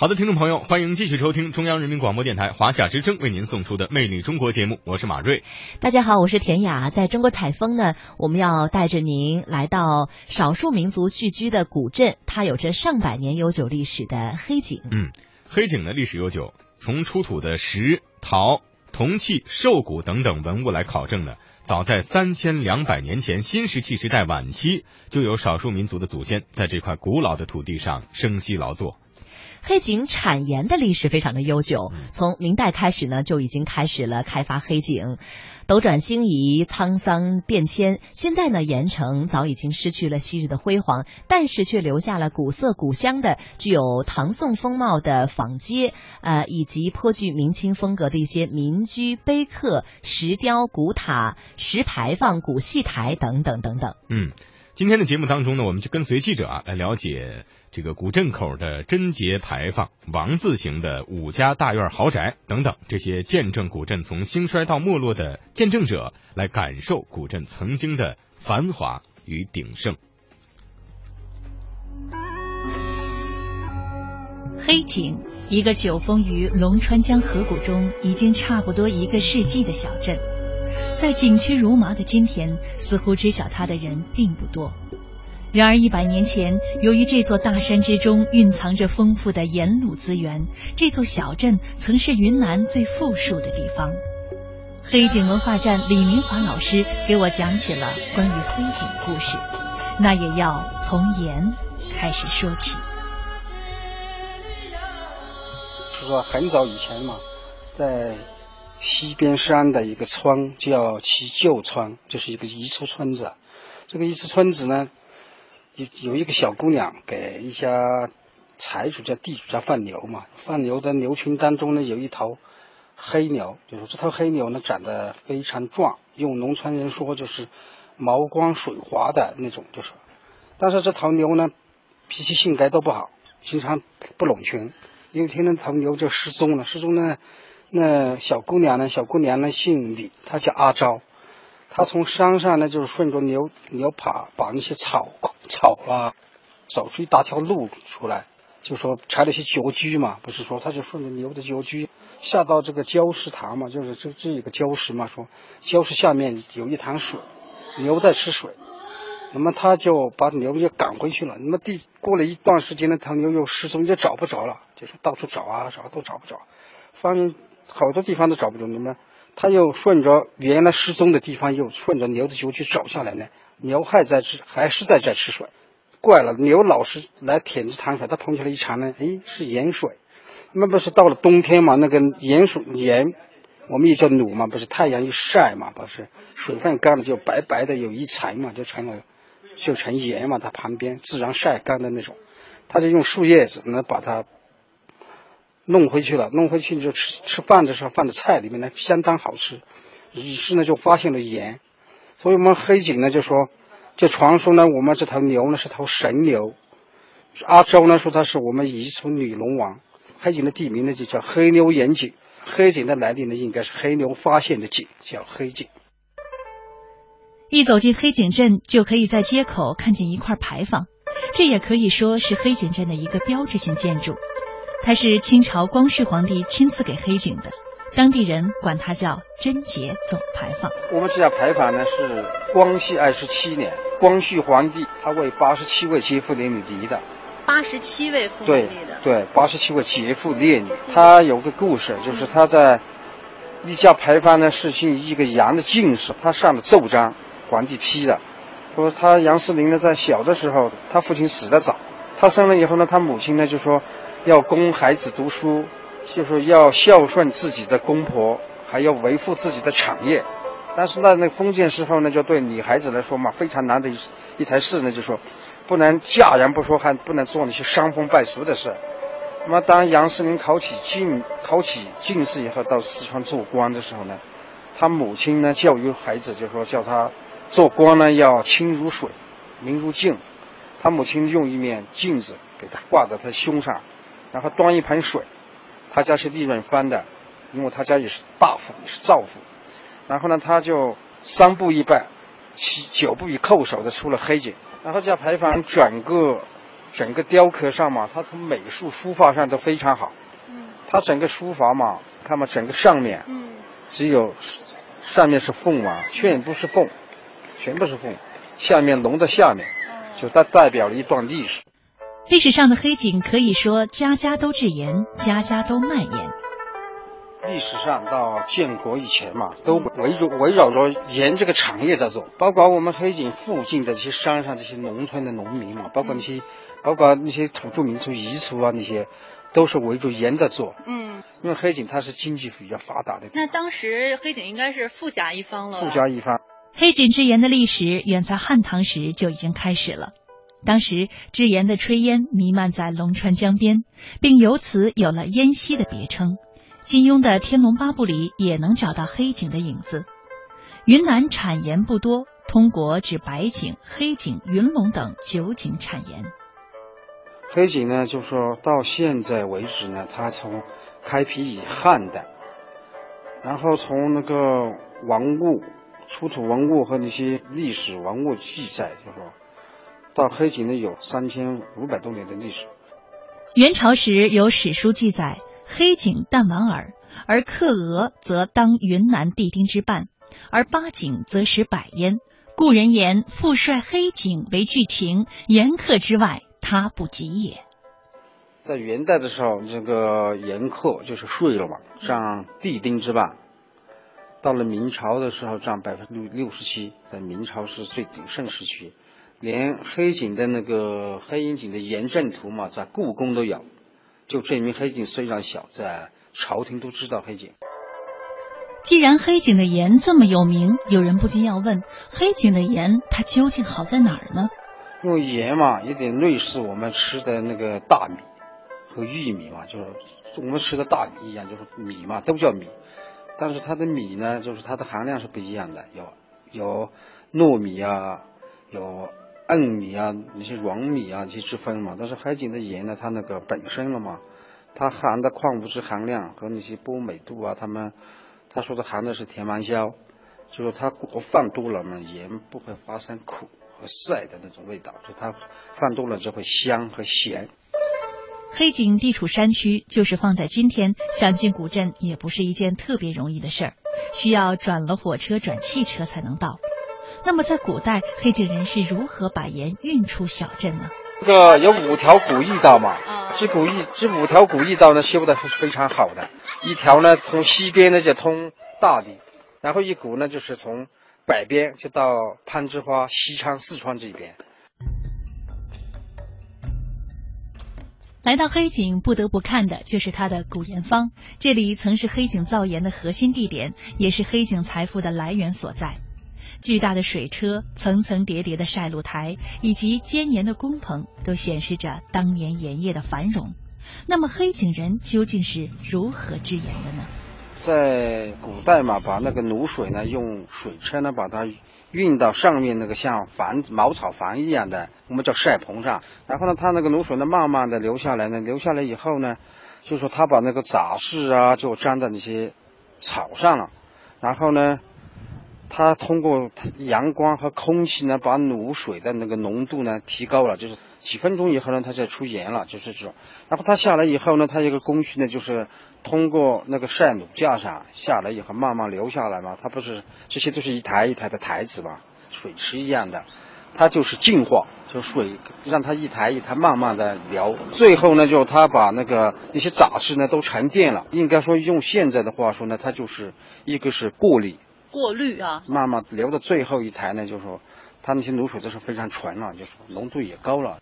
好的，听众朋友，欢迎继续收听中央人民广播电台华夏之声为您送出的《魅力中国》节目，我是马瑞。大家好，我是田雅。在中国采风呢，我们要带着您来到少数民族聚居的古镇，它有着上百年悠久历史的黑井。嗯，黑井的历史悠久，从出土的石、陶、铜器、兽骨等等文物来考证呢，早在三千两百年前新石器时代晚期，就有少数民族的祖先在这块古老的土地上生息劳作。黑井产盐的历史非常的悠久，从明代开始呢就已经开始了开发黑井。斗转星移，沧桑变迁，现在呢盐城早已经失去了昔日的辉煌，但是却留下了古色古香的、具有唐宋风貌的坊街，呃，以及颇具明清风格的一些民居、碑刻、石雕、古塔、石牌坊、古戏台等等等等。嗯，今天的节目当中呢，我们就跟随记者啊来了解。这个古镇口的贞节牌坊、王字形的五家大院豪宅等等，这些见证古镇从兴衰到没落的见证者，来感受古镇曾经的繁华与鼎盛。黑井，一个久封于龙川江河谷中已经差不多一个世纪的小镇，在景区如麻的今天，似乎知晓它的人并不多。然而，一百年前，由于这座大山之中蕴藏着丰富的盐卤资源，这座小镇曾是云南最富庶的地方。黑井文化站李明华老师给我讲起了关于黑井的故事，那也要从盐开始说起。就说很早以前嘛，在西边山的一个村叫其旧村，就是一个彝族村子。这个彝族村子呢。有有一个小姑娘给一家财主家地主家放牛嘛，放牛的牛群当中呢有一头黑牛，就是这头黑牛呢长得非常壮，用农村人说就是毛光水滑的那种，就是。但是这头牛呢脾气性格都不好，经常不拢群。有一天呢，头牛就失踪了，失踪呢，那小姑娘呢，小姑娘呢姓李，她叫阿昭。她从山上呢，就是顺着牛牛爬，把那些草草啊，找出一大条路出来，就说拆了些脚居嘛，不是说她就顺着牛的脚居下到这个礁石塘嘛，就是这这一个礁石嘛，说礁石下面有一潭水，牛在吃水，那么他就把牛又赶回去了。那么第过了一段时间呢，他牛又失踪，就找不着了，就是到处找啊，找都找不着，反正好多地方都找不着，你们。他又顺着原来失踪的地方，又顺着牛的脚去找下来呢。牛还在吃，还是在这吃水。怪了，牛老是来舔着潭水，他捧起来一尝呢，哎，是盐水。那不是到了冬天嘛？那个盐水盐，我们也叫卤嘛，不是太阳一晒嘛，不是水分干了就白白的有一层嘛，就成了就成盐嘛。它旁边自然晒干的那种，他就用树叶子能把它。弄回去了，弄回去就吃吃饭的时候放在菜里面呢，相当好吃。于是呢就发现了盐，所以我们黑井呢就说，就传说呢我们这头牛呢是头神牛。阿周呢说他是我们彝族女龙王。黑井的地名呢就叫黑牛岩井，黑井的来历呢应该是黑牛发现的井，叫黑井。一走进黑井镇，就可以在街口看见一块牌坊，这也可以说是黑井镇的一个标志性建筑。它是清朝光绪皇帝亲自给黑井的，当地人管它叫贞节总牌坊。我们这家牌坊呢是光绪二十七年，光绪皇帝他为八十七位杰妇烈女立的。八十七位妇女立的。对，八十七位杰妇烈女。他有个故事，就是他在一家牌坊呢是姓一个杨的进士，他上的奏章，皇帝批的，说他杨思林呢在小的时候，他父亲死的早，他生了以后呢，他母亲呢就说。要供孩子读书，就是要孝顺自己的公婆，还要维护自己的产业。但是呢，那封建时候呢，就对女孩子来说嘛，非常难的一一台事呢，就说不能嫁人不说，还不能做那些伤风败俗的事。那么，当杨世民考起进考起进士以后，到四川做官的时候呢，他母亲呢教育孩子，就说叫他做官呢要清如水，明如镜。他母亲用一面镜子给他挂在他胸上。然后端一盆水，他家是利润翻的，因为他家也是大富，也是造富。然后呢，他就三步一拜，七九步一叩首的出了黑井。然后这牌坊整个整个雕刻上嘛，它从美术书法上都非常好。嗯它整个书法嘛，看嘛，整个上面嗯只有上面是凤嘛，全部是凤，全部是凤，下面龙的下面，就代代表了一段历史。历史上的黑井可以说家家都制盐，家家都卖盐。历史上到建国以前嘛，都围绕围绕着盐这个产业在做，包括我们黑井附近的这些山上这些农村的农民嘛，包括那些，包括那些土著民族彝族啊那些，都是围着盐在做。嗯，因为黑井它是经济比较发达的那当时黑井应该是富甲一方了富甲一方。黑井制盐的历史远在汉唐时就已经开始了。当时制盐的炊烟弥漫在龙川江边，并由此有了烟溪的别称。金庸的《天龙八部》里也能找到黑井的影子。云南产盐不多，通国指白井、黑井、云龙等九井产盐。黑井呢，就说到现在为止呢，它从开辟以汉代，然后从那个文物、出土文物和那些历史文物记载，就说到黑井呢有三千五百多年的历史。元朝时有史书记载，黑井淡婉尔，而克俄则当云南地丁之半，而八井则使百焉。故人言：“父帅黑井为巨情，严克之外，他不及也。”在元代的时候，这个严克就是税了嘛，占地丁之半。到了明朝的时候，占百分之六十七，在明朝是最鼎盛时期。连黑井的那个黑鹰井的盐阵图嘛，在故宫都有，就证明黑井虽然小，在朝廷都知道黑井。既然黑井的盐这么有名，有人不禁要问：黑井的盐它究竟好在哪儿呢？因为盐嘛，有点类似我们吃的那个大米和玉米嘛，就是我们吃的大米一样，就是米嘛，都叫米。但是它的米呢，就是它的含量是不一样的，有有糯米啊，有硬米啊，那些软米啊，这些之分嘛。但是黑井的盐呢，它那个本身了嘛，它含的矿物质含量和那些波美度啊，他们他说的含的是甜芒硝，就是它果放多了嘛，盐不会发生苦和涩的那种味道，就它放多了就会香和咸。黑井地处山区，就是放在今天，想进古镇也不是一件特别容易的事儿，需要转了火车、转汽车才能到。那么在古代，黑井人是如何把盐运出小镇呢？这个有五条古驿道嘛，啊这古驿这五条古驿道呢修的是非常好的，一条呢从西边呢就通大理，然后一股呢就是从北边就到攀枝花、西昌、四川这边。来到黑井，不得不看的就是它的古盐坊。这里曾是黑井造盐的核心地点，也是黑井财富的来源所在。巨大的水车、层层叠叠的晒露台以及尖盐的工棚，都显示着当年盐业的繁荣。那么，黑井人究竟是如何制盐的呢？在古代嘛，把那个卤水呢，用水车呢把它运到上面那个像房茅草房一样的，我们叫晒棚上。然后呢，它那个卤水呢，慢慢的流下来呢，流下来以后呢，就说它把那个杂质啊，就粘在那些草上了。然后呢，它通过阳光和空气呢，把卤水的那个浓度呢提高了，就是几分钟以后呢，它就出盐了，就是这种。然后它下来以后呢，它有个工序呢，就是通过那个晒卤架上下来以后，慢慢流下来嘛。它不是这些都是一台一台的台子嘛，水池一样的，它就是净化，就水让它一台一台慢慢的流。最后呢，就它把那个那些杂质呢都沉淀了。应该说用现在的话说呢，它就是一个是过滤，过滤啊，慢慢留的最后一台呢，就是说它那些卤水都是非常纯了，就是浓度也高了。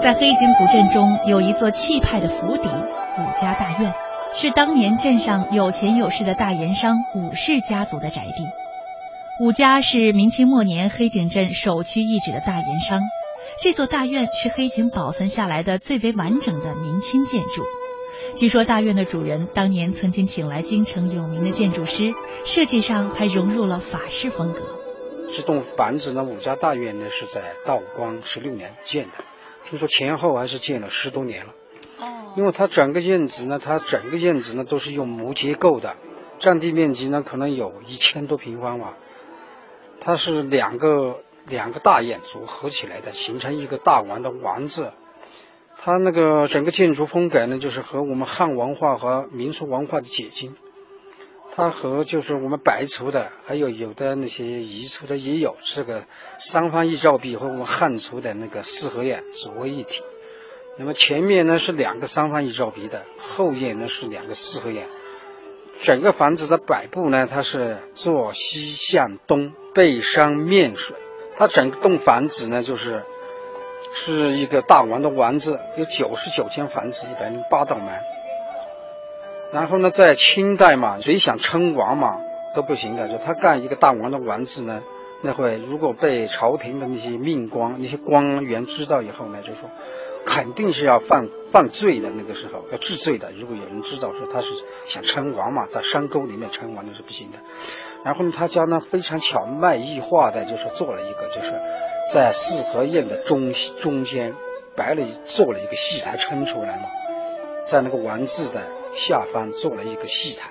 在黑井古镇中有一座气派的府邸武家大院，是当年镇上有钱有势的大盐商武氏家族的宅地。武家是明清末年黑井镇首屈一指的大盐商，这座大院是黑井保存下来的最为完整的明清建筑。据说大院的主人当年曾经请来京城有名的建筑师，设计上还融入了法式风格。这栋房子呢，武家大院呢是在道光十六年建的，听说前后还是建了十多年了。哦因为它整个院子呢，它整个院子呢都是用木结构的，占地面积呢可能有一千多平方吧。它是两个两个大院组合起来的，形成一个大王的王字。它那个整个建筑风格呢，就是和我们汉文化和民俗文化的结晶。它和就是我们白族的，还有有的那些彝族的也有这个三方一照壁和我们汉族的那个四合院组为一体。那么前面呢是两个三方一照壁的，后院呢是两个四合院。整个房子的摆布呢，它是坐西向东，背山面水。它整栋房子呢，就是是一个大王的王字，有九十九间房子，一百零八道门。然后呢，在清代嘛，谁想称王嘛都不行的，就他干一个大王的王字呢，那会如果被朝廷的那些命官、那些官员知道以后呢，就说肯定是要犯犯罪的，那个时候要治罪的。如果有人知道说他是想称王嘛，在山沟里面称王那是不行的。然后呢，他家呢非常巧妙异化的，就是做了一个，就是在四合院的中中间摆了做了一个戏台撑出来嘛，在那个王字的。下方做了一个戏台，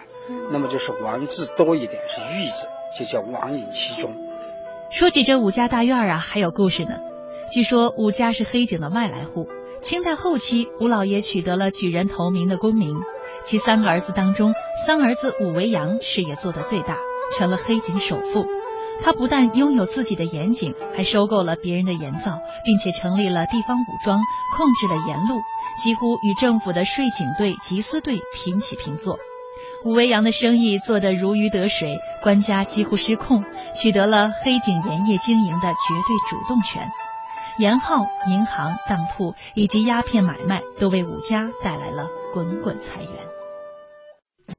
那么就是王字多一点是玉字，就叫王隐其中。说起这武家大院啊，还有故事呢。据说武家是黑井的外来户，清代后期吴老爷取得了举人头名的功名，其三个儿子当中，三儿子武维扬事业做得最大，成了黑井首富。他不但拥有自己的盐井，还收购了别人的盐灶，并且成立了地方武装，控制了盐路。几乎与政府的税警队、缉私队平起平坐，武维扬的生意做得如鱼得水，官家几乎失控，取得了黑井盐业经营的绝对主动权。盐号、银行、当铺以及鸦片买卖，都为武家带来了滚滚财源。